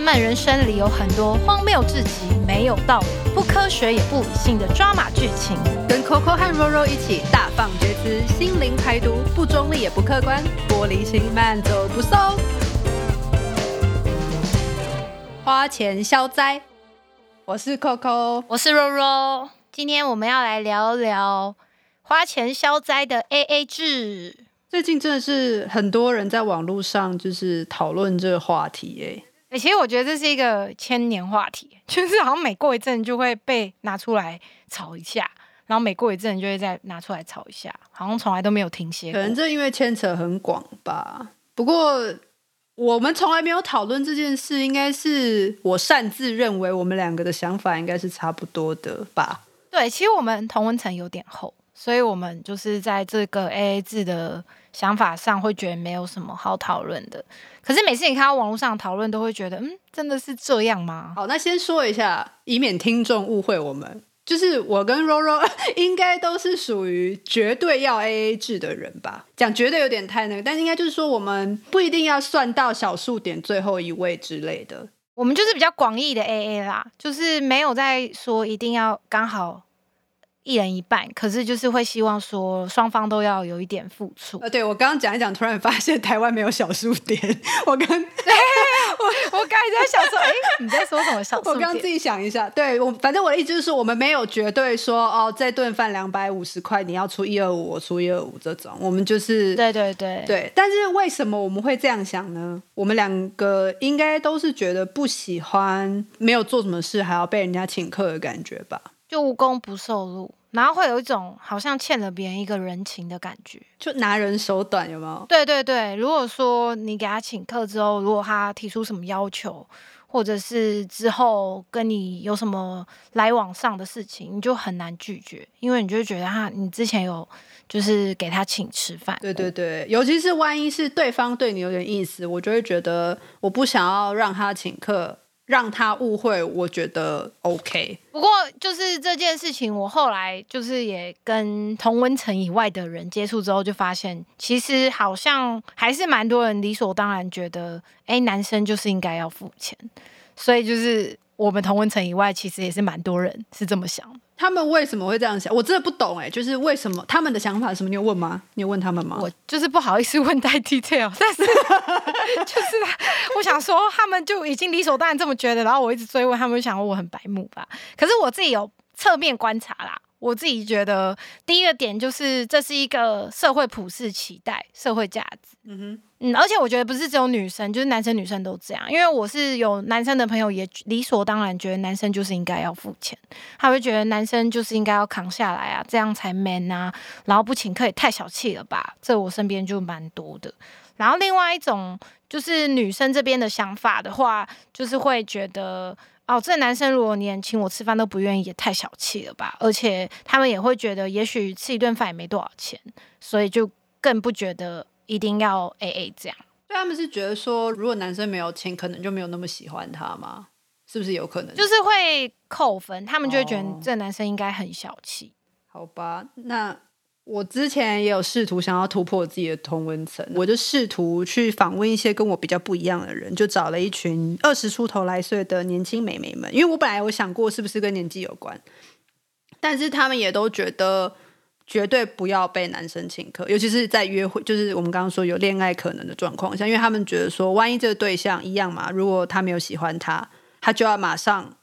漫漫人生里有很多荒谬至极、没有道理、不科学也不理性的抓马剧情。跟 Coco 和 Roro 一起大放厥词，心灵排毒，不中立也不客观，玻璃心慢走不送。花钱消灾，我是 Coco。我是 Roro，今天我们要来聊聊花钱消灾的 AA 制。最近真的是很多人在网络上就是讨论这个话题，哎，欸其实我觉得这是一个千年话题，就是好像每过一阵就会被拿出来吵一下，然后每过一阵就会再拿出来吵一下，好像从来都没有停歇。可能这因为牵扯很广吧。不过我们从来没有讨论这件事，应该是我擅自认为我们两个的想法应该是差不多的吧。对，其实我们同温层有点厚，所以我们就是在这个 AA 制的想法上会觉得没有什么好讨论的。可是每次你看到网络上讨论，都会觉得，嗯，真的是这样吗？好，那先说一下，以免听众误会我们，就是我跟 Roro 应该都是属于绝对要 AA 制的人吧？讲绝对有点太那个，但是应该就是说，我们不一定要算到小数点最后一位之类的。我们就是比较广义的 AA 啦，就是没有在说一定要刚好一人一半，可是就是会希望说双方都要有一点付出。呃，对我刚刚讲一讲，突然发现台湾没有小数点，我刚 我我刚才在想说，哎、你在说什么小数点？我刚刚自己想一下，对我反正我的意思就是说，我们没有绝对说哦，这顿饭两百五十块，你要出一二五，我出一二五这种，我们就是对对对对，但是为什么我们会这样想呢？我们两个应该都是觉得不喜欢没有做什么事还要被人家请客的感觉吧？就无功不受禄，然后会有一种好像欠了别人一个人情的感觉。就拿人手短，有没有？对对对，如果说你给他请客之后，如果他提出什么要求，或者是之后跟你有什么来往上的事情，你就很难拒绝，因为你就会觉得他你之前有就是给他请吃饭。对对对，尤其是万一是对方对你有点意思，我就会觉得我不想要让他请客，让他误会，我觉得 OK。不过就是这件事情，我后来就是也跟同温层以外的人接触之后，就发现其实好像还是蛮多人理所当然觉得，哎，男生就是应该要付钱，所以就是我们同温层以外，其实也是蛮多人是这么想的。他们为什么会这样想？我真的不懂哎，就是为什么他们的想法是什么？你有问吗？你有问他们吗？我就是不好意思问太 detail，但是 就是我想说，他们就已经理所当然这么觉得，然后我一直追问，他们就想说我很白目吧。可是我自己有侧面观察啦，我自己觉得第一个点就是这是一个社会普世期待、社会价值。嗯哼，嗯，而且我觉得不是只有女生，就是男生女生都这样。因为我是有男生的朋友，也理所当然觉得男生就是应该要付钱，他会觉得男生就是应该要扛下来啊，这样才 man 啊，然后不请客也太小气了吧？这我身边就蛮多的。然后另外一种就是女生这边的想法的话，就是会觉得。哦，这男生如果连请我吃饭都不愿意，也太小气了吧！而且他们也会觉得，也许吃一顿饭也没多少钱，所以就更不觉得一定要 A A 这样。对他们是觉得说，如果男生没有钱，可能就没有那么喜欢他吗？是不是有可能？就是会扣分，他们就会觉得哦这男生应该很小气。好吧，那我之前也有试图想要突破自己的同温层，我就试图去访问一些跟我比较不一样的人，就找了一群二十出头来岁的年轻美眉们，因为我本来有想过是不是跟年纪有关，但是他们也都觉得绝对不要被男生请客，尤其是在约会，就是我们刚刚说有恋爱可能的状况下，因为他们觉得说，万一这个对象一样嘛，如果他没有喜欢他，他就要马上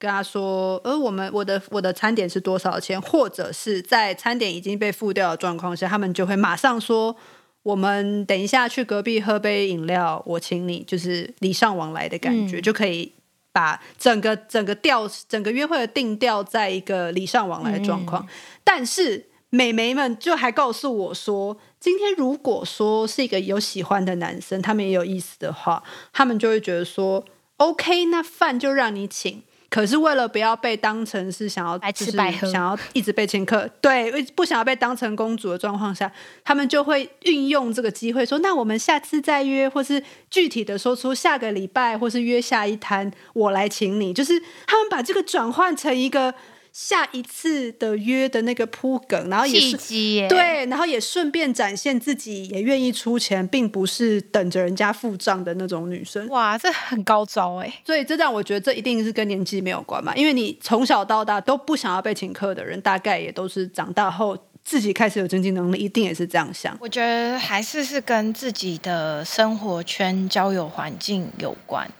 跟他说，呃，我们我的我的餐点是多少钱，或者是在餐点已经被付掉的状况下，他们就会马上说，我们等一下去隔壁喝杯饮料，我请你，就是礼尚往来的感觉，嗯就可以把整个整个调整个约会的定调在一个礼尚往来的状况。但是美眉们就还告诉我说，今天如果说是一个有喜欢的男生，他们也有意思的话，他们就会觉得说，OK，那饭就让你请。可是为了不要被当成是想要白吃就是白喝想要一直被请客，对，不想要被当成公主的状况下，他们就会运用这个机会说，那我们下次再约，或是具体的说出下个礼拜，或是约下一摊，我来请你。就是他们把这个转换成一个下一次的约的那个铺梗，然后也契是，对，然后也顺便展现自己也愿意出钱，并不是等着人家付账的那种女生。哇，这很高招哎。所以这让我觉得这一定是跟年纪没有关嘛，因为你从小到大都不想要被请客的人，大概也都是长大后自己开始有经济能力，一定也是这样想。我觉得还是是跟自己的生活圈、交友环境有关，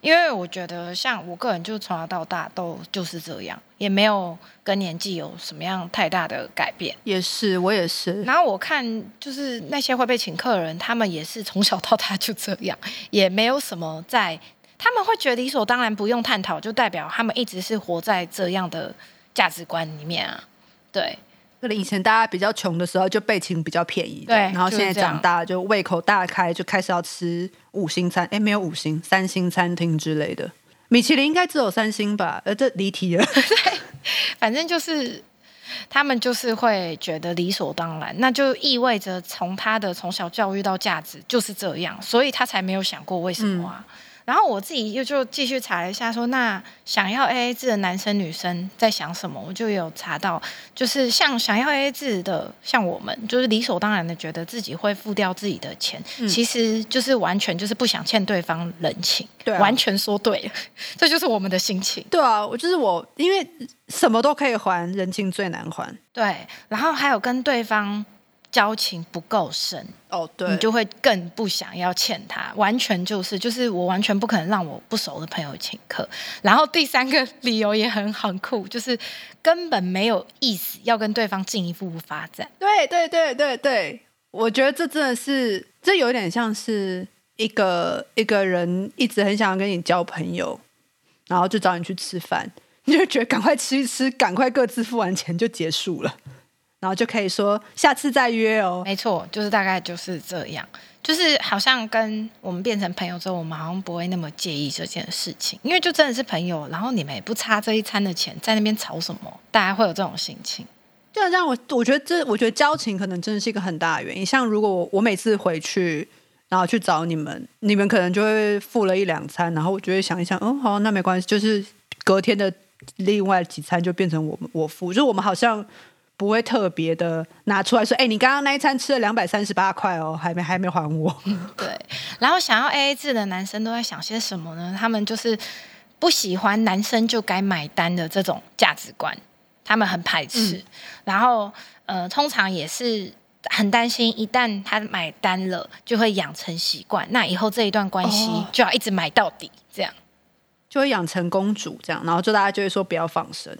因为我觉得像我个人就从小到大都就是这样，也没有跟年纪有什么样太大的改变。也是，我也是。然后我看就是那些会被请客的人，他们也是从小到大就这样，也没有什么在，他们会觉得理所当然不用探讨，就代表他们一直是活在这样的价值观里面啊。对，可能以前大家比较穷的时候就被请比较便宜，对然后现在长大就胃口大开，就开始要吃五星餐，哎，没有五星，三星餐厅之类的。米其林应该只有三星吧？呃，这离题了。反正就是他们就是会觉得理所当然，那就意味着从他的从小教育到价值就是这样，所以他才没有想过为什么啊。然后我自己又就继续查了一下说那想要 A A 制的男生女生在想什么，我就有查到，就是像想要 A A 制的，像我们就是理所当然的觉得自己会付掉自己的钱，其实就是完全就是不想欠对方人情，对啊完全说对了，这就是我们的心情。对啊，我就是我，因为什么都可以还，人情最难还。对，然后还有跟对方交情不够深，哦，对你就会更不想要欠他，完全就是就是我完全不可能让我不熟的朋友请客。然后第三个理由也很很酷，就是根本没有意思要跟对方进一步发展。对对对对对，我觉得这真的是，这有点像是一个一个人一直很想要跟你交朋友，然后就找你去吃饭，你就觉得赶快吃一吃，赶快各自付完钱就结束了，然后就可以说下次再约哦。没错，就是大概就是这样，就是好像跟我们变成朋友之后，我们好像不会那么介意这件事情，因为就真的是朋友，然后你们也不差这一餐的钱，在那边吵什么，大家会有这种心情。就这样，我我觉得这，我觉得交情可能真的是一个很大的原因。像如果我我每次回去，然后去找你们，你们可能就会付了一两餐，然后我就会想一想，哦，好，那没关系，就是隔天的另外几餐就变成我们我付，就是我们好像不会特别的拿出来说，哎，你刚刚那一餐吃了两百三十八块哦，还没还没还我。对，然后想要 A A 制的男生都在想些什么呢？他们就是不喜欢男生就该买单的这种价值观，他们很排斥。然后呃，通常也是很担心，一旦他买单了，就会养成习惯，那以后这一段关系哦就要一直买到底，这样。就会养成公主这样，然后就大家就会说不要放生。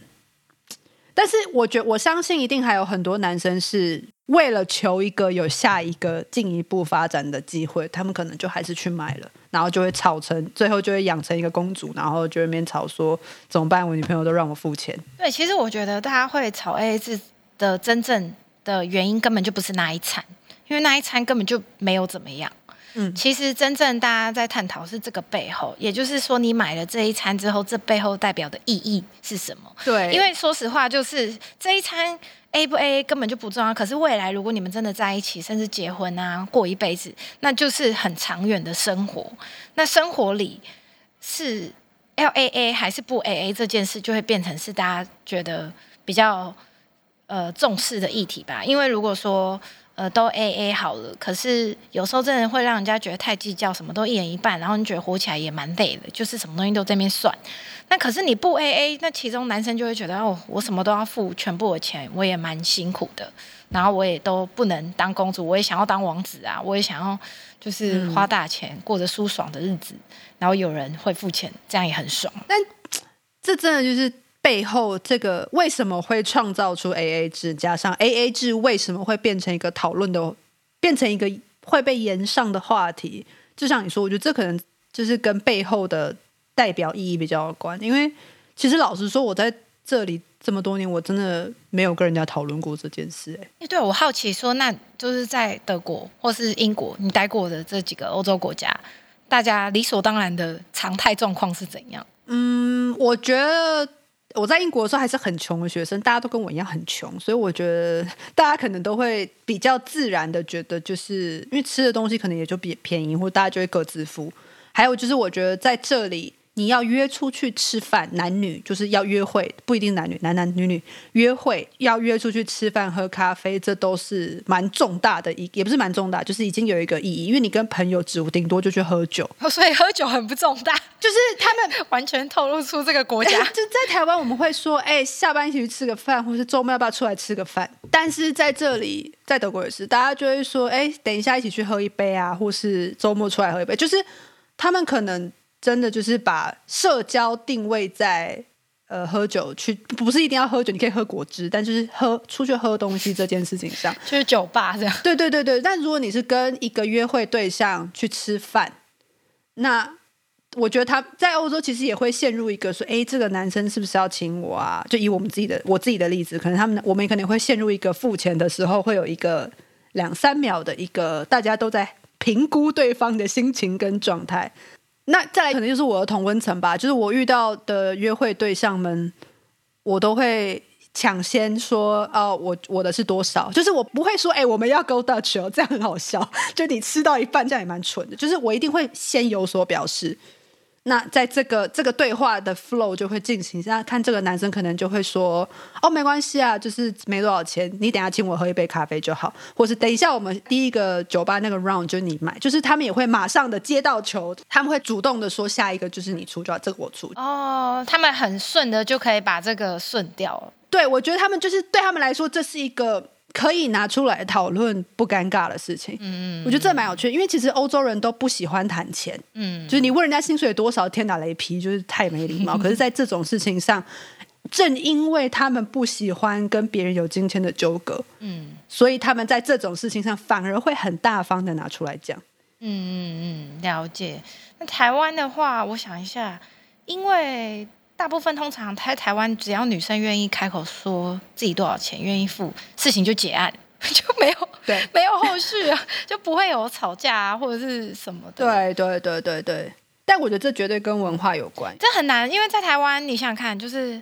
但是我觉我相信一定还有很多男生是为了求一个有下一个进一步发展的机会，他们可能就还是去买了，然后就会吵成最后就会养成一个公主，然后就会面吵说怎么办？我女朋友都让我付钱。对，其实我觉得大家会吵 A A 制的真正的原因根本就不是那一餐，因为那一餐根本就没有怎么样。嗯其实真正大家在探讨是这个背后，也就是说，你买了这一餐之后，这背后代表的意义是什么？对因为说实话，就是这一餐 A 不 A 根本就不重要。可是未来如果你们真的在一起，甚至结婚啊，过一辈子，那就是很长远的生活。那生活里是要 A A 还是不 A A 这件事，就会变成是大家觉得比较呃重视的议题吧。因为如果说呃都 A A 好了，可是有时候真的会让人家觉得太计较，什么都一人一半，然后你觉得活起来也蛮累的，就是什么东西都在那边算。那可是你不 A A，那其中男生就会觉得哦，我什么都要付全部的钱，我也蛮辛苦的，然后我也都不能当公主，我也想要当王子啊，我也想要就是花大钱、过着舒爽的日子，然后有人会付钱，这样也很爽。但这真的就是背后这个为什么会创造出 A A 制，加上 A A 制为什么会变成一个讨论的，变成一个会被延上的话题。就像你说，我觉得这可能就是跟背后的代表意义比较有关。因为其实老实说，我在这里这么多年，我真的没有跟人家讨论过这件事、哎，诶对我好奇说，那就是在德国或是英国你待过的这几个欧洲国家，大家理所当然的常态状况是怎样？嗯，我觉得我在英国的时候还是很穷的学生，大家都跟我一样很穷，所以我觉得大家可能都会比较自然的觉得，就是因为吃的东西可能也就比便宜，或大家就会各自付。还有就是，我觉得在这里你要约出去吃饭，男女就是要约会，不一定男女，男男女女约会要约出去吃饭、喝咖啡，这都是蛮重大的一，也不是蛮重大，就是已经有一个意义，因为你跟朋友只顶多就去喝酒，所以喝酒很不重大，就是他们完全透露出这个国家。就在台湾，我们会说，哎、下班一起去吃个饭，或是周末要不要出来吃个饭？但是在这里，在德国也是，大家就会说，哎、等一下一起去喝一杯啊，或是周末出来喝一杯，就是他们可能真的就是把社交定位在呃喝酒去，不是一定要喝酒，你可以喝果汁，但就是喝出去喝东西这件事情上，就是酒吧这样。对对对对，但如果你是跟一个约会对象去吃饭，那我觉得他在欧洲其实也会陷入一个说，哎，这个男生是不是要请我啊？就以我们自己的我自己的例子，可能他们我们可能会陷入一个付钱的时候会有一个两三秒的一个大家都在评估对方的心情跟状态。那再来可能就是我的同温层吧，就是我遇到的约会对象们，我都会抢先说哦，我我的是多少，就是我不会说哎、我们要 go Dutch 哦，这样很好笑，就你吃到一半这样也蛮蠢的，就是我一定会先有所表示。那在这个这个对话的 flow 就会进行，那看这个男生可能就会说哦，没关系啊，就是没多少钱，你等下请我喝一杯咖啡就好，或是等一下我们第一个酒吧那个 round 就你买，就是他们也会马上的接到球，他们会主动的说下一个就是你出就要，这个我出。哦，他们很顺的就可以把这个顺掉了。对，我觉得他们就是对他们来说，这是一个可以拿出来讨论不尴尬的事情。嗯嗯，我觉得这蛮有趣的，因为其实欧洲人都不喜欢谈钱。嗯，就是你问人家薪水多少，天打雷劈，就是太没礼貌。可是，在这种事情上，正因为他们不喜欢跟别人有金钱的纠葛，嗯，所以他们在这种事情上反而会很大方的拿出来讲。嗯嗯嗯，了解。那台湾的话，我想一下，因为大部分通常在台湾，只要女生愿意开口说自己多少钱，愿意付，事情就结案，就没有对没有后续啊，就不会有吵架啊或者是什么的。，对对对对对，但我觉得这绝对跟文化有关。这很难，因为在台湾，你想想看，就是。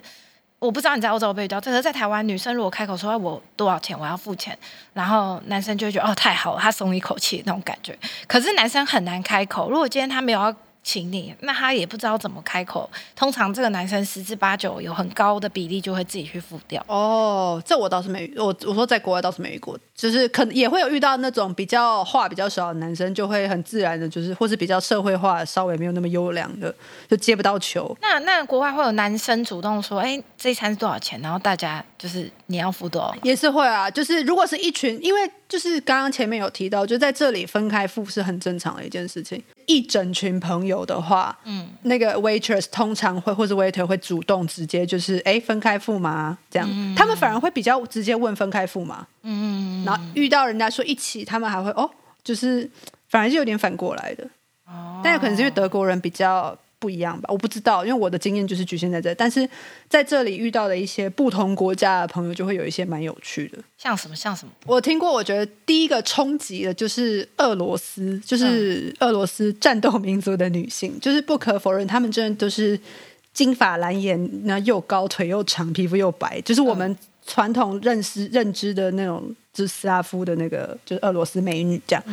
我不知道你在欧洲有没有遇到，可是在台湾，女生如果开口说哎我多少钱，我要付钱，然后男生就会觉得哦太好了，他松一口气那种感觉。可是男生很难开口，如果今天他没有要请你，那他也不知道怎么开口。通常这个男生十之八九有很高的比例就会自己去付掉。哦，这我倒是没遇，我我说在国外倒是没遇过，就是可能也会有遇到那种比较话比较少的男生，就会很自然的，就是或是比较社会化、稍微没有那么优良的，就接不到球。那那国外会有男生主动说，哎，这一餐是多少钱？然后大家就是你要付多少？也是会啊，就是如果是一群，因为就是刚刚前面有提到，就在这里分开付是很正常的一件事情。一整群朋友的话，嗯，那个 waitress 通常会或者 waiter 会主动直接就是哎分开付吗？这样，他们反而会比较直接问分开付吗？嗯，然后遇到人家说一起，他们还会哦，就是反而是有点反过来的。哦但有可能是因为德国人比较不一样吧，我不知道，因为我的经验就是局限在这。但是在这里遇到的一些不同国家的朋友，就会有一些蛮有趣的。像什么像什么？我听过，我觉得第一个冲击的就是俄罗斯，就是俄罗斯战斗民族的女性，就是不可否认，她们真的都是金发蓝眼，那又高，腿又长，皮肤又白，就是我们传统认识认知的那种，就是斯拉夫的那个，就是俄罗斯美女这样。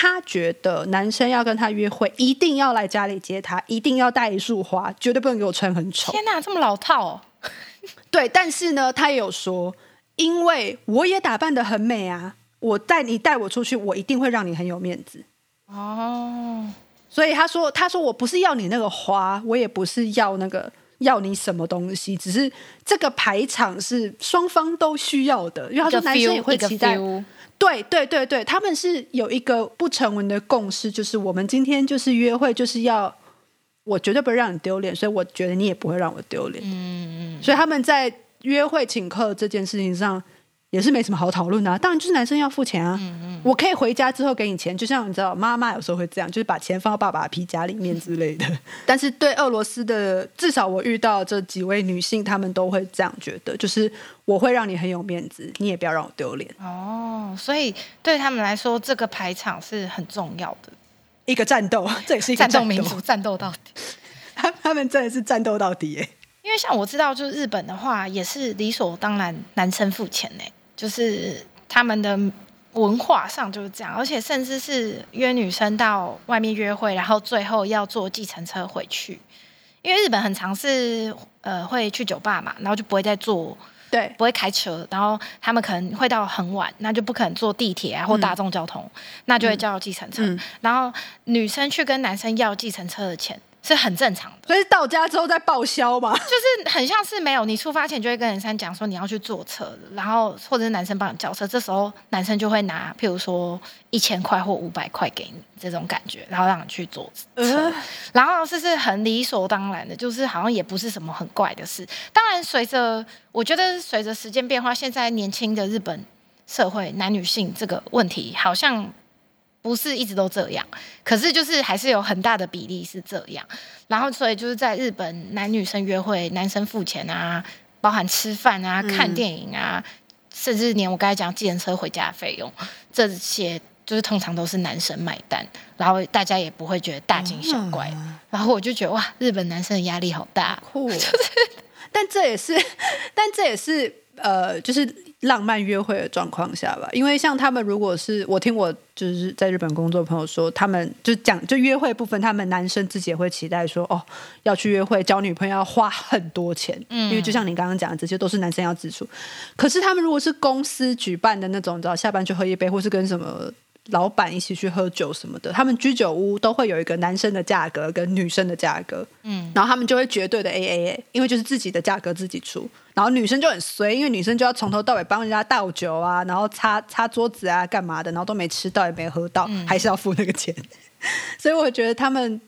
她觉得男生要跟他约会，一定要来家里接他，一定要带一束花，绝对不能给我穿很丑。天哪，这么老套哦！对，但是呢，他也有说，因为我也打扮的很美啊，我带你带我出去，我一定会让你很有面子。哦，所以他说，他说我不是要你那个花，我也不是要那个要你什么东西，只是这个排场是双方都需要的，因为他说男生也会期待。对对对对，他们是有一个不成文的共识，就是我们今天就是约会，就是要我绝对不会让你丢脸，所以我觉得你也不会让我丢脸。嗯嗯，所以他们在约会请客这件事情上也是没什么好讨论的、啊。当然就是男生要付钱啊，我可以回家之后给你钱，就像你知道妈妈有时候会这样，就是把钱放到爸爸的皮夹里面之类的。但是对俄罗斯的，至少我遇到这几位女性，她们都会这样觉得，就是我会让你很有面子，你也不要让我丢脸。哦，所以对他们来说，这个排场是很重要的。一个战斗，这也是一个战斗战民族，战斗到底。他 他们真的是战斗到底耶！因为像我知道，就是日本的话，也是理所当然男生付钱呢，就是他们的文化上就是这样，而且甚至是约女生到外面约会，然后最后要坐计程车回去，因为日本很常是呃会去酒吧嘛，然后就不会再坐，对，不会开车，然后他们可能会到很晚，那就不可能坐地铁啊或大众交通，那就会叫计程车。嗯。然后女生去跟男生要计程车的钱是很正常的。所以到家之后再报销嘛。就是很像是没有你出发前就会跟人生讲说你要去坐车，然后或者是男生帮你叫车，这时候男生就会拿譬如说一千块或五百块给你这种感觉，然后让你去坐车，呃然后这是很理所当然的，就是好像也不是什么很怪的事。当然，随着我觉得随着时间变化，现在年轻的日本社会男女性这个问题好像。不是一直都这样，可是就是还是有很大的比例是这样。然后所以就是在日本，男女生约会，男生付钱啊，包含吃饭啊、看电影啊，甚至连我刚才讲计程车回家的费用，这些就是通常都是男生买单，然后大家也不会觉得大惊小怪。然后我就觉得哇，日本男生的压力好大。酷，但这也是，但这也是呃，就是浪漫约会的状况下吧。因为像他们，如果是我听我就是在日本工作朋友说，他们就讲就约会部分，他们男生自己也会期待说，哦，要去约会交女朋友要花很多钱，嗯因为就像你刚刚讲的，这些都是男生要支出。可是他们如果是公司举办的那种，你知道下班去喝一杯，或是跟什么。老板一起去喝酒什么的，他们居酒屋都会有一个男生的价格跟女生的价格，嗯，然后他们就会绝对的 A A A，因为就是自己的价格自己出，然后女生就很衰，因为女生就要从头到尾帮人家倒酒啊，然后擦擦桌子啊，干嘛的，然后都没吃到也没喝到，还是要付那个钱，所以我觉得他们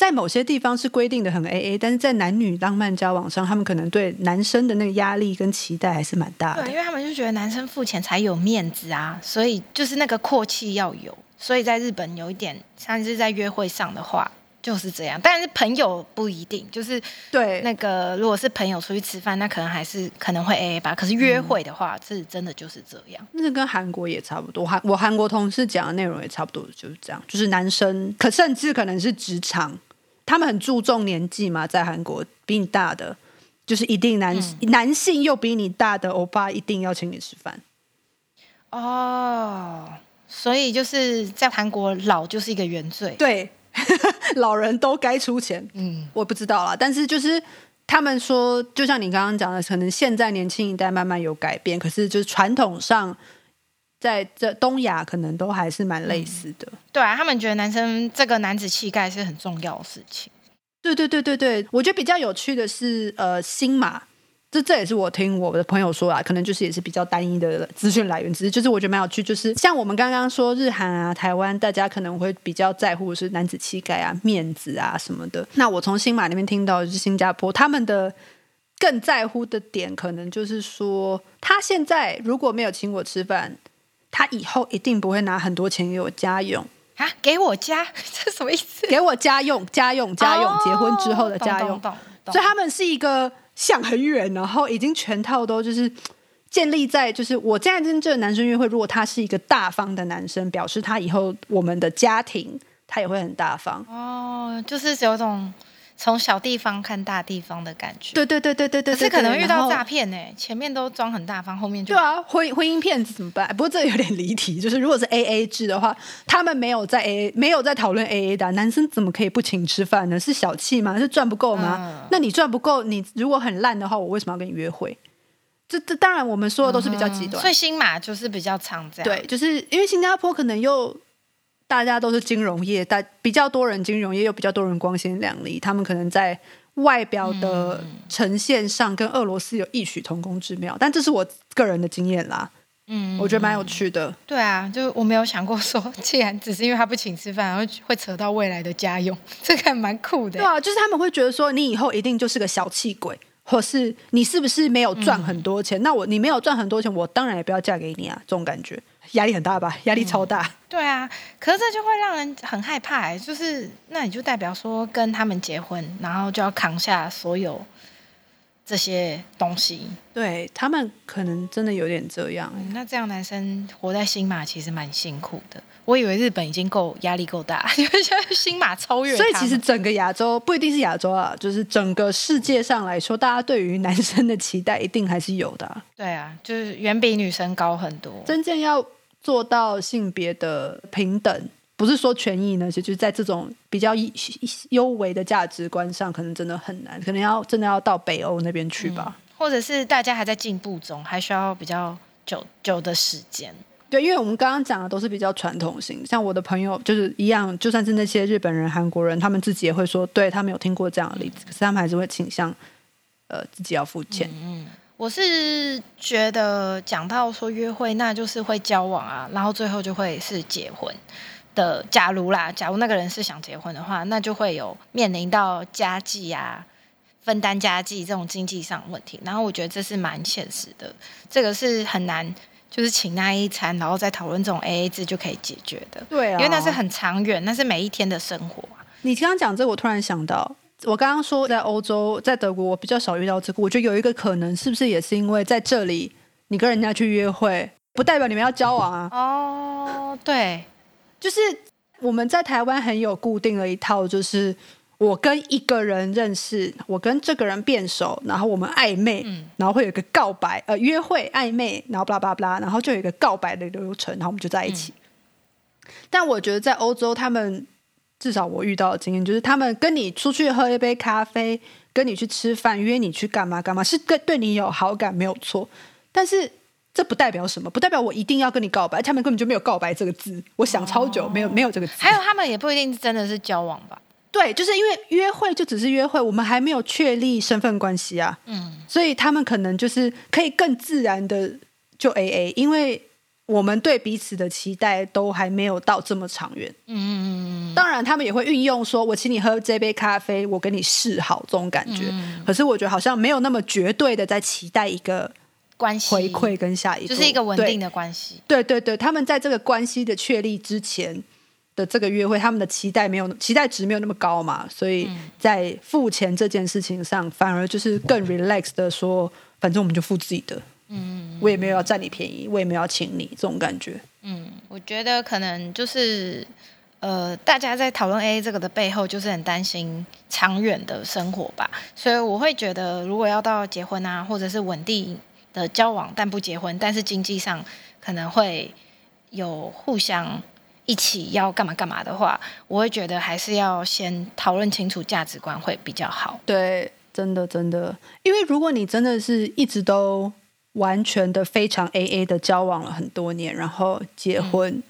在某些地方是规定的很 A A，但是在男女浪漫交往上，他们可能对男生的那个压力跟期待还是蛮大的对，。因为他们就觉得男生付钱才有面子啊，所以就是那个阔气要有。所以在日本有一点，像是在约会上的话就是这样，但是朋友不一定，就是对，那个如果是朋友出去吃饭，那可能还是可能会 A A 吧。可是约会的话，是真的就是这样。那跟韩国也差不多，韩我韩国同事讲的内容也差不多，就是这样，就是男生可甚至可能是职场，他们很注重年纪嘛，在韩国比你大的，就是一定男、男性又比你大的欧巴一定要请你吃饭。哦，所以就是在韩国老就是一个原罪。对，老人都该出钱，嗯，我不知道啦，但是就是。他们说，就像你刚刚讲的，可能现在年轻一代慢慢有改变，可是就是传统上，在这东亚可能都还是蛮类似的。对啊，他们觉得男生这个男子气概是很重要的事情。对对对对对，我觉得比较有趣的是，呃，新马，这这也是我听我的朋友说啊，可能就是也是比较单一的资讯来源，只是就是我觉得蛮有趣，就是像我们刚刚说日韩啊、台湾，大家可能会比较在乎的是男子气概啊、面子啊什么的。那我从新马那边听到就是新加坡，他们的更在乎的点，可能就是说，他现在如果没有请我吃饭，他以后一定不会拿很多钱给我家用。啊，给我家，这什么意思？给我家用、家用、家用，结婚之后的家用，所以他们是一个想很远，然后已经全套都就是建立在就是我现在跟这个男生约会，如果他是一个大方的男生，表示他以后我们的家庭他也会很大方。哦，就是有种从小地方看大地方的感觉。对对对对对对，可是可能遇到诈骗。骗呢，前面都装很大方，后面就对啊，婚婚姻骗子怎么办？不过这有点离题，就是如果是 A A 制的话，他们没有在 A A 没有在讨论 A A 的啊、男生怎么可以不请吃饭呢？是小气吗？是赚不够吗？嗯那你赚不够，你如果很烂的话，我为什么要跟你约会？这这当然我们说的都是比较极端，所以新马就是比较常这样。对，就是因为新加坡可能又大家都是金融业，但比较多人金融业，又比较多人光鲜亮丽，他们可能在外表的呈现上跟俄罗斯有异曲同工之妙，但这是我个人的经验啦，嗯，我觉得蛮有趣的。对啊，就我没有想过说，既然只是因为他不请吃饭，然后会扯到未来的家用，这个还蛮酷的对。啊，就是他们会觉得说，你以后一定就是个小气鬼，或是你是不是没有赚很多钱？那我你没有赚很多钱，我当然也不要嫁给你啊，这种感觉压力很大吧？压力超大。对啊，可是这就会让人很害怕、欸，就是那你就代表说跟他们结婚，然后就要扛下所有这些东西。对他们可能真的有点这样、欸嗯那这样男生活在新马其实蛮辛苦的。我以为日本已经够压力够大，因为现在新马超越。所以其实整个亚洲不一定是亚洲啊，就是整个世界上来说，大家对于男生的期待一定还是有的啊、对啊，就是远比女生高很多。真正要做到性别的平等不是说权益那些，就是在这种比较优微的价值观上，可能真的很难，可能要真的要到北欧那边去吧，或者是大家还在进步中，还需要比较久久的时间。对，因为我们刚刚讲的都是比较传统型，像我的朋友就是一样，就算是那些日本人、韩国人，他们自己也会说，对他们有听过这样的例子，可是他们还是会倾向呃自己要付钱。嗯，我是觉得讲到说约会，那就是会交往啊，然后最后就会是结婚。的，假如啦，假如那个人是想结婚的话，那就会有面临到家计啊、分担家计这种经济上问题。然后我觉得这是蛮现实的，这个是很难，就是请那一餐，然后再讨论这种 A A 制就可以解决的。对啊，因为那是很长远，那是每一天的生活啊。你刚刚讲这，我突然想到，我刚刚说在欧洲，在德国，我比较少遇到这个。我觉得有一个可能，是不是也是因为在这里，你跟人家去约会，不代表你们要交往啊？哦，对。就是我们在台湾很有固定的一套，就是我跟一个人认识，我跟这个人变熟，然后我们暧昧，然后会有一个告白，呃，约会暧昧，然后巴拉巴拉，然后就有一个告白的流程，然后我们就在一起。但我觉得在欧洲，他们至少我遇到的经验就是，他们跟你出去喝一杯咖啡，跟你去吃饭，约你去干嘛干嘛，是跟对你有好感没有错，但是。这不代表什么，不代表我一定要跟你告白。他们根本就没有告白这个字，我想超久，没有没有这个字。还有他们也不一定真的是交往吧？对，就是因为约会就只是约会，我们还没有确立身份关系啊。嗯，所以他们可能就是可以更自然的就 A A，因为我们对彼此的期待都还没有到这么长远。嗯嗯嗯嗯。当然，他们也会运用说，我请你喝这杯咖啡，我跟你示好这种感觉。可是我觉得好像没有那么绝对的在期待一个。关系回馈跟下一步就是一个稳定的关系。对对对，他们在这个关系的确立之前的这个约会，他们的期待没有期待值没有那么高嘛，所以在付钱这件事情上，反而就是更 relax 的说，反正我们就付自己的，嗯，我也没有要占你便宜，我也没有要请你这种感觉。嗯，我觉得可能就是呃，大家在讨论 AA 这个的背后，就是很担心长远的生活吧，所以我会觉得，如果要到结婚啊，或者是稳定。的交往但不结婚，但是经济上可能会有互相一起要干嘛干嘛的话，我会觉得还是要先讨论清楚价值观会比较好。对，真的真的，因为如果你真的是一直都完全的非常 A A 的交往了很多年，然后结婚，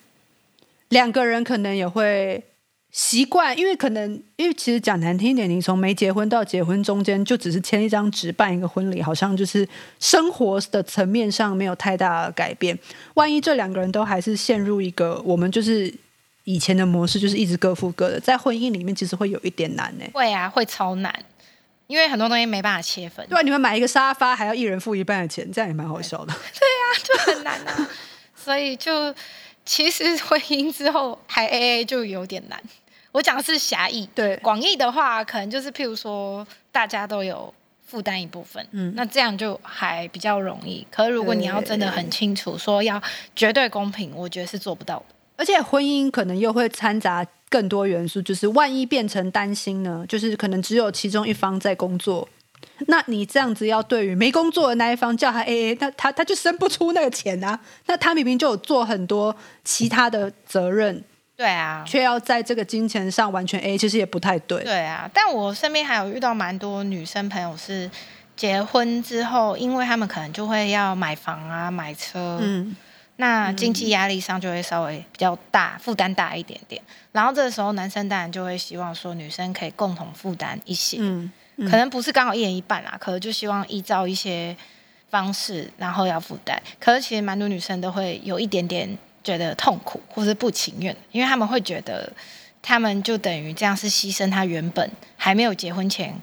两个人可能也会。习惯，因为可能，因为其实讲难听一点，你从没结婚到结婚中间，就只是签一张纸办一个婚礼，好像就是生活的层面上没有太大的改变。万一这两个人都还是陷入一个我们就是以前的模式，就是一直各付各的，在婚姻里面其实会有一点难呢。会啊，会超难，因为很多东西没办法切分。对，你们买一个沙发还要一人付一半的钱，这样也蛮好笑的。对啊，就很难啊。所以就其实婚姻之后还 A A 就有点难。我讲的是狭义，对广义的话，可能就是譬如说，大家都有负担一部分，嗯，那这样就还比较容易。可是如果你要真的很清楚说要绝对公平，我觉得是做不到的。而且婚姻可能又会掺杂更多元素，就是万一变成担心呢，就是可能只有其中一方在工作，那你这样子要对于没工作的那一方叫他 A A，那他他就生不出那个钱啊。那他明明就有做很多其他的责任。对啊，却要在这个金钱上完全 A，其实也不太对。对啊，但我身边还有遇到蛮多女生朋友是结婚之后，因为他们可能就会要买房啊、买车，嗯，那经济压力上就会稍微比较大，负担大一点点。然后这个时候，男生当然就会希望说，女生可以共同负担一些，嗯，可能不是刚好一人一半啊，可能就希望依照一些方式，然后要负担。可是其实蛮多女生都会有一点点。觉得痛苦或是不情愿，因为他们会觉得，他们就等于这样是牺牲他原本还没有结婚前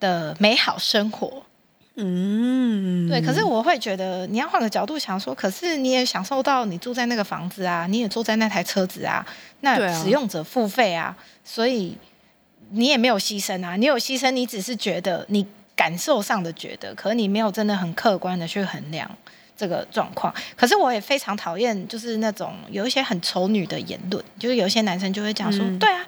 的美好生活。嗯，对。可是我会觉得，你要换个角度想说，可是你也享受到你住在那个房子啊，你也坐在那台车子啊，那使用者付费啊，所以你也没有牺牲啊。你有牺牲，你只是觉得你感受上的觉得，可是你没有真的很客观的去衡量。这个状况，可是我也非常讨厌，就是那种有一些很丑女的言论，就是有一些男生就会讲说，对啊，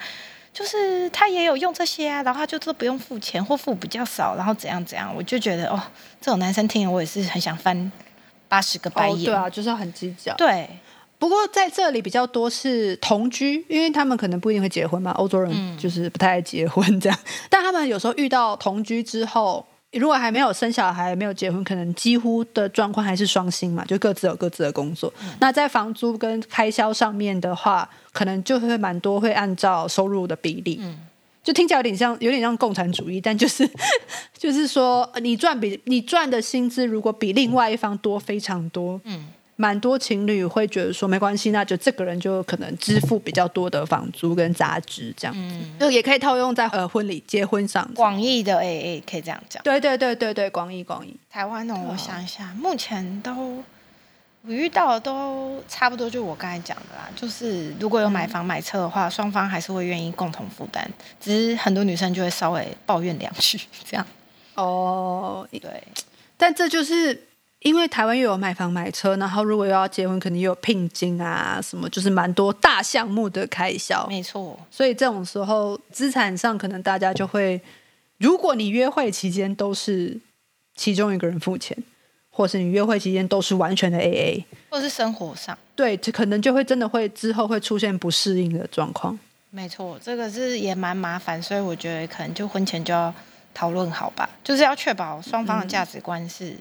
就是他也有用这些啊，然后他就都不用付钱或付比较少，然后怎样怎样，我就觉得哦，这种男生听了我也是很想翻八十个白眼。对啊，就是很计较。对，不过在这里比较多是同居，因为他们可能不一定会结婚嘛，欧洲人就是不太爱结婚这样。但他们有时候遇到同居之后，如果还没有生小孩、没有结婚，可能几乎的状况还是双薪嘛，就各自有各自的工作。那在房租跟开销上面的话，可能就会蛮多会按照收入的比例。就听起来有点像，有点像共产主义，但就是 就是说，你赚比你赚的薪资如果比另外一方多非常多，嗯。蛮多情侣会觉得说没关系，那就这个人就可能支付比较多的房租跟杂支，这样，就也可以套用在呃婚礼结婚上。广义的 AA 可以这样讲。对对对对对，广义广义。台湾呢，我想一下，目前都我遇到的都差不多，就我刚才讲的啦，就是如果有买房买车的话，双方还是会愿意共同负担，只是很多女生就会稍微抱怨两句这样。哦，对，但这就是。因为台湾又有买房买车，然后如果又要结婚，肯定又有聘金啊，什么就是蛮多大项目的开销。没错，所以这种时候资产上可能大家就会，如果你约会期间都是其中一个人付钱，或是你约会期间都是完全的 AA，或是生活上，对，这可能就会真的会之后会出现不适应的状况。没错，这个是也蛮麻烦，所以我觉得可能就婚前就要讨论好吧，就是要确保双方的价值观是。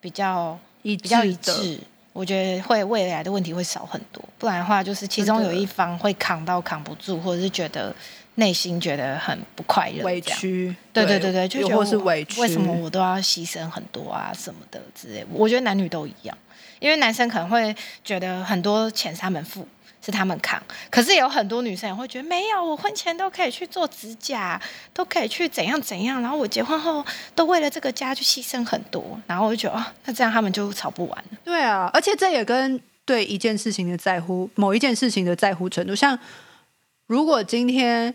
比较比较一致，我觉得会未来的问题会少很多。不然的话，就是其中有一方会扛到扛不住，或者是觉得内心觉得很不快乐、委屈。对对对对，就或是委屈，为什么我都要牺牲很多啊什么的之类。我觉得男女都一样，因为男生可能会觉得很多钱是他们付。是他们扛，可是有很多女生也会觉得没有，我婚前都可以去做指甲，都可以去怎样怎样，然后我结婚后都为了这个家去牺牲很多，然后我就觉得啊，那这样他们就吵不完了。对啊，而且这也跟对一件事情的在乎，某一件事情的在乎程度，像如果今天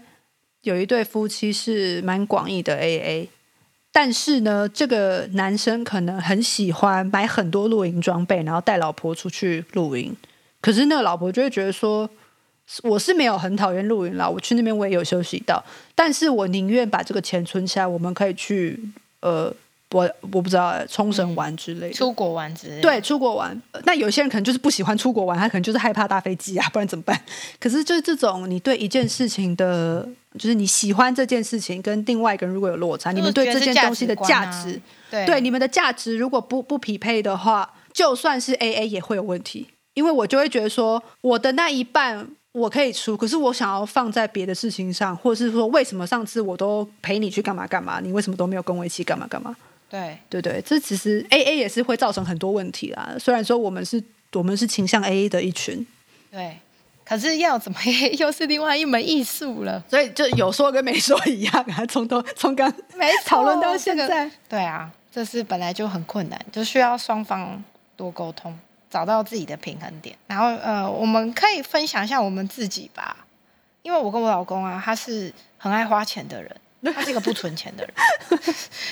有一对夫妻是蛮广义的 AA，但是呢，这个男生可能很喜欢买很多露营装备，然后带老婆出去露营。可是那个老婆就会觉得说，我是没有很讨厌露营啦，我去那边我也有休息到，但是我宁愿把这个钱存起来，我们可以去呃，我我不知道冲绳玩之类的，出国玩之类，对，出国玩。那有些人可能就是不喜欢出国玩，他可能就是害怕搭飞机啊，不然怎么办？可是就是这种，你对一件事情的，就是你喜欢这件事情，跟另外一个人如果有落差，你们对这件东西的价值，对你们的价值如果不不匹配的话，就算是 A A 也会有问题。因为我就会觉得说，我的那一半我可以出，可是我想要放在别的事情上，或者是说，为什么上次我都陪你去干嘛干嘛，你为什么都没有跟我一起干嘛干嘛？对对对，这其实 A A 也是会造成很多问题啦。虽然说我们是我们是倾向 A A 的一群，对，可是要怎么 A 又是另外一门艺术了。所以就有说跟没说一样啊，从头从刚没讨论到现在，对啊，这是本来就很困难，就需要双方多沟通。找到自己的平衡点，然后呃，我们可以分享一下我们自己吧，因为我跟我老公啊，他是很爱花钱的人。他是一个不存钱的人，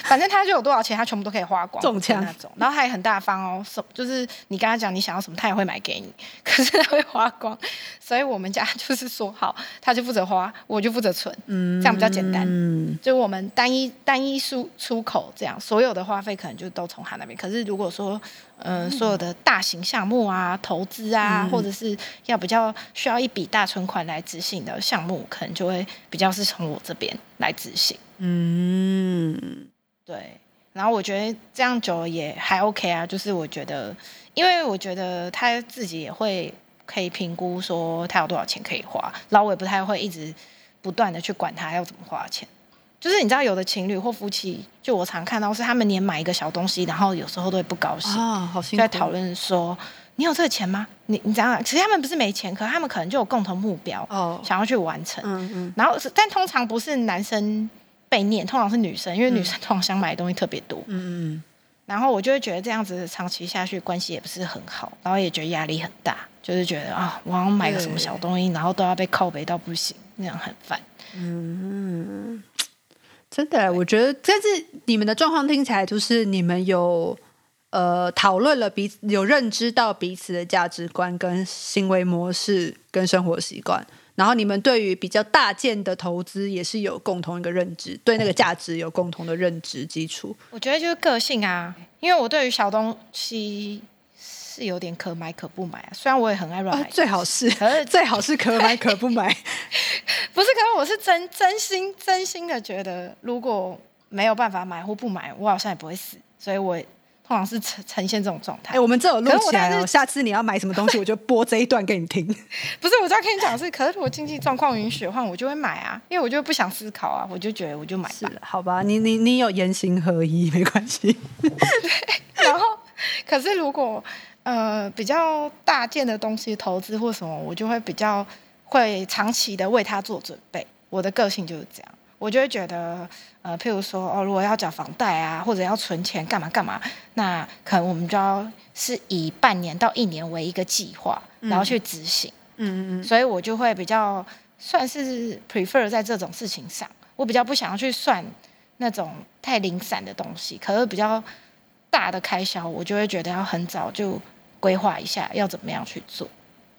反正他就有多少钱，他全部都可以花光，中枪那种。然后他也很大方哦，什就是你跟他讲你想要什么，他也会买给你。可是他会花光，所以我们家就是说好，他就负责花，我就负责存，嗯，这样比较简单。嗯，就我们单一单一出出口这样，所有的花费可能就都从他那边。可是如果说，嗯，所有的大型项目啊、投资啊，或者是要比较需要一笔大存款来执行的项目，可能就会比较是从我这边来执行。嗯，对。然后我觉得这样久了也还 OK 啊，就是我觉得，因为我觉得他自己也会可以评估说他有多少钱可以花，然后我也不太会一直不断的去管他要怎么花钱。就是你知道，有的情侣或夫妻，就我常看到是他们连买一个小东西，然后有时候都会不高兴啊，好在讨论说你有这个钱吗？你你怎样？其实他们不是没钱，可他们可能就有共同目标，哦，想要去完成。嗯嗯。然后，但通常不是男生被念，通常是女生，因为女生通常想买的东西特别多。嗯嗯。然后我就会觉得这样子长期下去，关系也不是很好，然后也觉得压力很大，就是觉得啊，我要买个什么小东西，然后都要被靠背到不行，那样很烦。嗯。真的，我觉得，但是你们的状况听起来就是你们有呃讨论了彼此，有认知到彼此的价值观、跟行为模式、跟生活习惯，然后你们对于比较大件的投资也是有共同一个认知，对那个价值有共同的认知基础。我觉得就是个性啊，因为我对于小东西是有点可买可不买啊。虽然我也很爱乱买，最好是，可是最好是可买可不买。不是，可是我是真真心真心的觉得，如果没有办法买或不买，我好像也不会死，所以我通常是呈呈现这种状态。哎，我们这有录起来我下次你要买什么东西，我就播这一段给你听。不是，我就要跟你讲的是，可是如果经济状况允许的话，我就会买啊，因为我就不想思考啊，我就觉得我就买吧。好吧，你你你有言行合一，没关系。然后，可是如果呃比较大件的东西投资或什么，我就会比较会长期的为它做准备。我的个性就是这样，我就会觉得呃，譬如说哦，如果要缴房贷啊，或者要存钱干嘛干嘛，那可能我们就要是以半年到一年为一个计划，然后去执行。嗯嗯嗯，所以我就会比较算是 prefer 在这种事情上，我比较不想要去算那种太零散的东西，可是比较大的开销，我就会觉得要很早就规划一下要怎么样去做，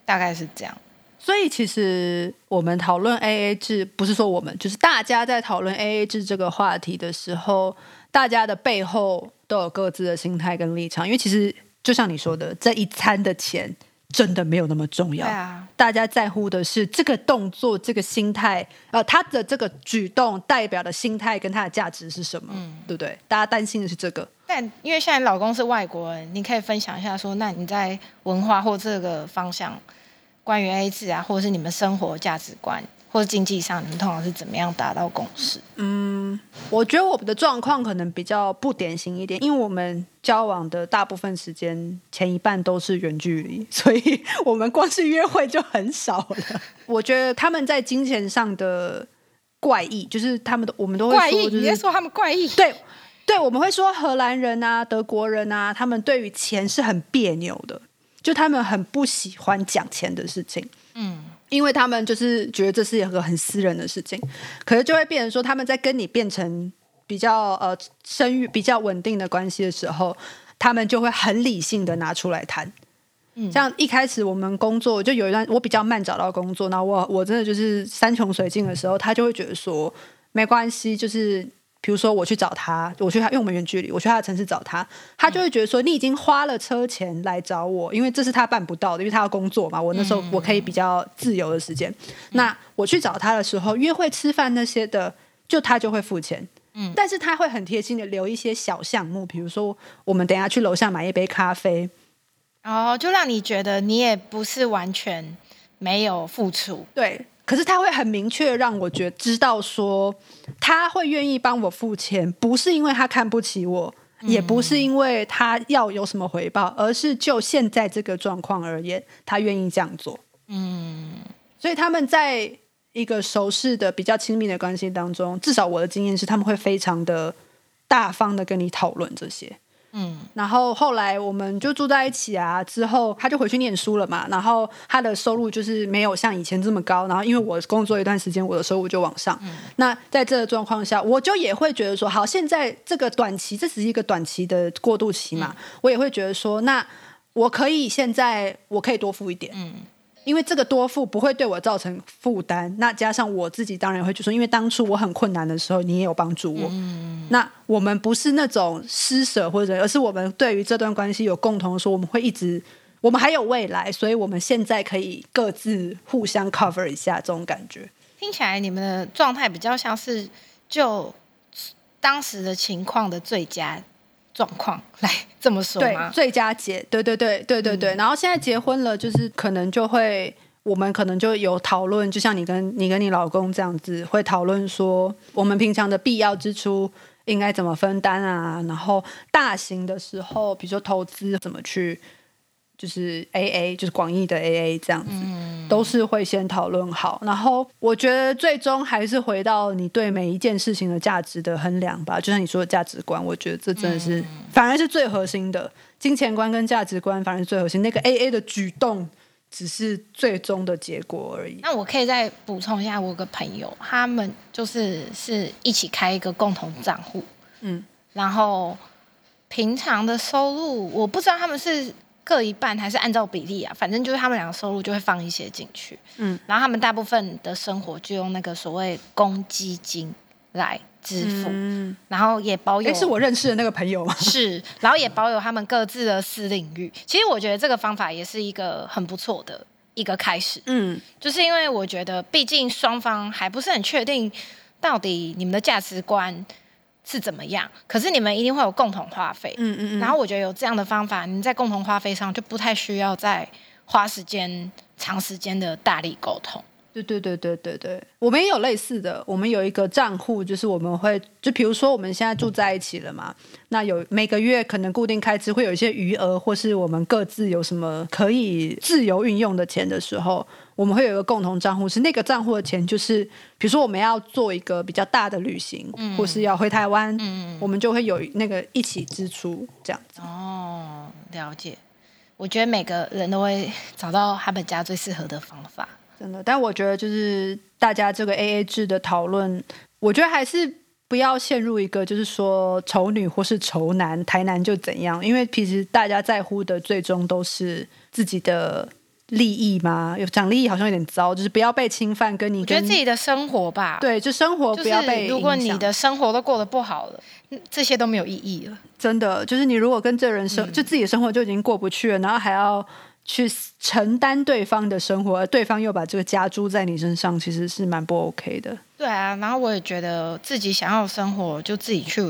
大概是这样。所以其实我们讨论 A A 制，不是说我们，就是大家在讨论 A A 制这个话题的时候，大家的背后都有各自的心态跟立场。因为其实就像你说的，这一餐的钱真的没有那么重要。对啊，大家在乎的是这个动作、这个心态，呃，他的这个举动代表的心态跟他的价值是什么，对不对？大家担心的是这个。但因为现在老公是外国人，你可以分享一下说，那你在文化或这个方向，关于 A 字啊，或者是你们生活价值观或者经济上，你们通常是怎么样达到共识？嗯我觉得我们的状况可能比较不典型一点，因为我们交往的大部分时间前一半都是远距离，所以我们光是约会就很少了。我觉得他们在金钱上的怪异，就是他们的我们都会怪异，说，就是你在说他们怪异？对对，我们会说荷兰人啊、德国人啊，他们对于钱是很别扭的，就他们很不喜欢讲钱的事情。嗯，因为他们就是觉得这是一个很私人的事情，可是就会变成说，他们在跟你变成比较呃生育比较稳定的关系的时候，他们就会很理性的拿出来谈。嗯像一开始我们工作就有一段我比较慢找到工作，那我我真的就是山穷水尽的时候，他就会觉得说没关系，就是比如说我去找他，我去他，因为我们远距离，我去他的城市找他，他就会觉得说你已经花了车钱来找我，因为这是他办不到的，因为他要工作嘛。我那时候我可以比较自由的时间，那我去找他的时候，约会、吃饭那些的，就他就会付钱。嗯但是他会很贴心的留一些小项目，比如说我们等下去楼下买一杯咖啡，然后就让你觉得你也不是完全没有付出。对，可是他会很明确让我觉知道说，他会愿意帮我付钱，不是因为他看不起我，也不是因为他要有什么回报，而是就现在这个状况而言，他愿意这样做。嗯，所以他们在一个熟识的比较亲密的关系当中，至少我的经验是，他们会非常的大方的跟你讨论这些。嗯，然后后来我们就住在一起啊，之后他就回去念书了嘛，然后他的收入就是没有像以前这么高，然后因为我工作一段时间，我的收入就往上。那在这个状况下，我就也会觉得说，好，现在这个短期，这只是一个短期的过渡期嘛，我也会觉得说，那我可以现在我可以多付一点，嗯，因为这个多付不会对我造成负担，那加上我自己当然会去说，因为当初我很困难的时候，你也有帮助我，那我们不是那种施舍或者，而是我们对于这段关系有共同说，我们会一直，我们还有未来，所以我们现在可以各自互相 cover 一下这种感觉。听起来你们的状态比较像是就当时的情况的最佳状况来这么说对吗，？最佳结，对对对对对对。然后现在结婚了，就是可能就会，我们可能就有讨论，就像你跟你跟你老公这样子，会讨论说，我们平常的必要支出应该怎么分担啊？然后大型的时候，比如说投资怎么去，就是 A A，就是广义的 A A 这样子。都是会先讨论好，然后我觉得最终还是回到你对每一件事情的价值的衡量吧。就像你说的价值观，我觉得这真的是、反而是最核心的，金钱观跟价值观反而是最核心。那个 A A 的举动只是最终的结果而已。那我可以再补充一下，我有个朋友，他们就是是一起开一个共同账户，嗯，然后平常的收入我不知道他们是各一半还是按照比例啊，反正就是他们两个收入就会放一些进去，嗯，然后他们大部分的生活就用那个所谓公积金来支付，然后也保有。哎，是我认识的那个朋友吗？是，然后也保有他们各自的私领域。其实我觉得这个方法也是一个很不错的一个开始。嗯，就是因为我觉得，毕竟双方还不是很确定到底你们的价值观是怎么样，可是你们一定会有共同花费。嗯嗯嗯。然后我觉得有这样的方法，你在共同花费上就不太需要再花时间、长时间的大力沟通。对对对对对对，我们也有类似的，我们有一个账户，就是我们会就比如说我们现在住在一起了嘛，那有每个月可能固定开支会有一些余额，或是我们各自有什么可以自由运用的钱的时候，我们会有一个共同账户，是那个账户的钱就是，比如说我们要做一个比较大的旅行，或是要回台湾，我们就会有那个一起支出这样子。哦，了解。我觉得每个人都会找到他们家最适合的方法。真的，但我觉得就是大家这个 A A 制的讨论，我觉得还是不要陷入一个就是说丑女或是丑男，台男就怎样，因为其实大家在乎的最终都是自己的利益嘛。有讲利益好像有点糟，就是不要被侵犯，跟你我觉得自己的生活吧，对，就生活不要被。如果你的生活都过得不好了，这些都没有意义了。真的，就是你如果跟这人生，就自己的生活就已经过不去了，然后还要。去承担对方的生活，而对方又把这个加诸在你身上，其实是蛮不 OK 的。对啊，然后我也觉得自己想要生活，就自己去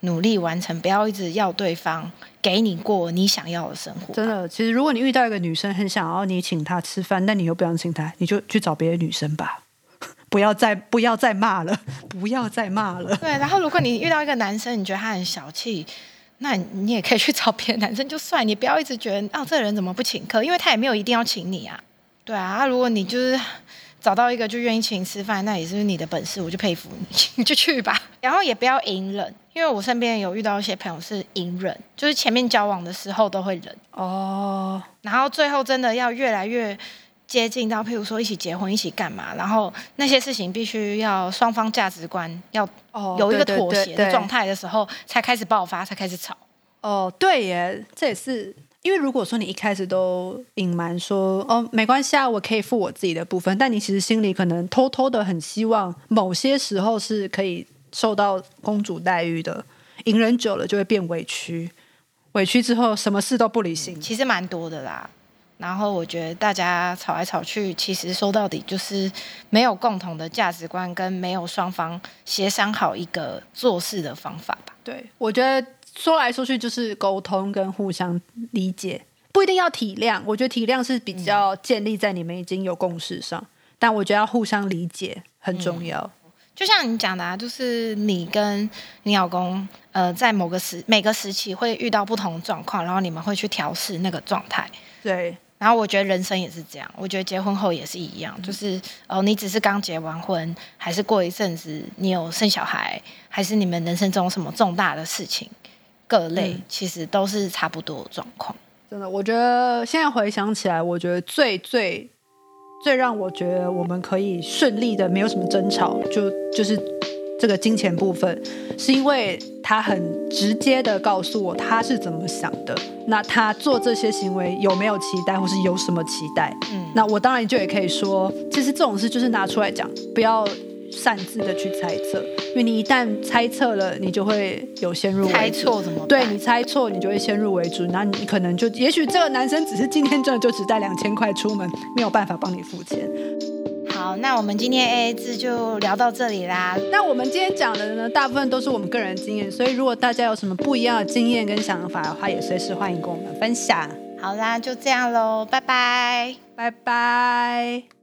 努力完成，不要一直要对方给你过你想要的生活。真的，其实如果你遇到一个女生很想要你请她吃饭，但你又不想请她，你就去找别的女生吧，不要再不要再骂了，不要再骂了。对，然后如果你遇到一个男生，你觉得他很小气。那你也可以去找别的 男生就算，你不要一直觉得啊，这个人怎么不请客？因为他也没有一定要请你啊。对啊，如果你就是找到一个就愿意请你吃饭，那也是你的本事，我就佩服你，你 就去吧。然后也不要隐忍，因为我身边有遇到一些朋友是隐忍，就是前面交往的时候都会忍哦，然后最后真的要越来越。接近到，譬如说一起结婚，一起干嘛？然后那些事情必须要双方价值观要有一个妥协的状态的时候，才开始爆发，才开始吵。哦，对耶，这也是因为如果说你一开始都隐瞒说哦没关系啊，我可以付我自己的部分，但你其实心里可能偷偷的很希望某些时候是可以受到公主待遇的，隐忍久了就会变委屈，委屈之后什么事都不理性，其实蛮多的啦。然后我觉得大家吵来吵去，其实说到底就是没有共同的价值观，跟没有双方协商好一个做事的方法吧。对，我觉得说来说去就是沟通跟互相理解，不一定要体谅。我觉得体谅是比较建立在你们已经有共识上，但我觉得要互相理解很重要。就像你讲的，啊，就是你跟你老公，呃，在某个时每个时期会遇到不同的状况，然后你们会去调试那个状态。对。然后我觉得人生也是这样，我觉得结婚后也是一样，就是哦，你只是刚结完婚，还是过一阵子你有生小孩，还是你们人生中什么重大的事情，各类其实都是差不多的状况。真的，我觉得现在回想起来，我觉得最最最让我觉得我们可以顺利的没有什么争吵，就就是。这个金钱部分，是因为他很直接的告诉我他是怎么想的。那他做这些行为有没有期待，或是有什么期待？嗯，那我当然就也可以说，其实这种事就是拿出来讲，不要擅自的去猜测，因为你一旦猜测了，你就会有先入为主。猜错怎么？对你猜错，你就会先入为主，那你可能就也许这个男生只是今天真的就只带两千块出门，没有办法帮你付钱。好，那我们今天 A A 制就聊到这里啦。那我们今天讲的呢，大部分都是我们个人经验，所以如果大家有什么不一样的经验跟想法的话，也随时欢迎跟我们分享。好啦，就这样喽，拜拜，拜拜。